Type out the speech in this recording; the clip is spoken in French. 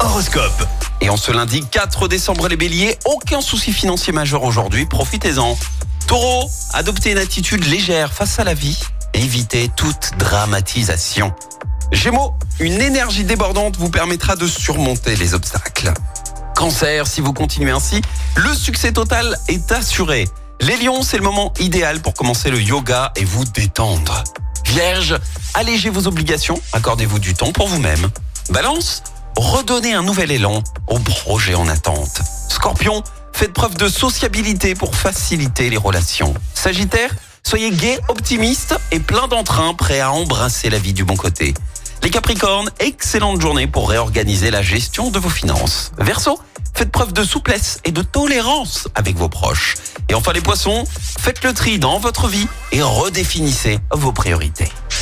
Horoscope. Et en ce lundi 4 décembre, les béliers, aucun souci financier majeur aujourd'hui, profitez-en. Taureau, adoptez une attitude légère face à la vie, évitez toute dramatisation. Gémeaux, une énergie débordante vous permettra de surmonter les obstacles. Cancer, si vous continuez ainsi, le succès total est assuré. Les lions, c'est le moment idéal pour commencer le yoga et vous détendre. Vierge, allégez vos obligations, accordez-vous du temps pour vous-même. Balance, redonnez un nouvel élan au projet en attente. Scorpion, faites preuve de sociabilité pour faciliter les relations. Sagittaire, soyez gai, optimiste et plein d'entrain, prêt à embrasser la vie du bon côté. Les Capricornes, excellente journée pour réorganiser la gestion de vos finances. Verseau, faites preuve de souplesse et de tolérance avec vos proches. Et enfin les Poissons, faites le tri dans votre vie et redéfinissez vos priorités.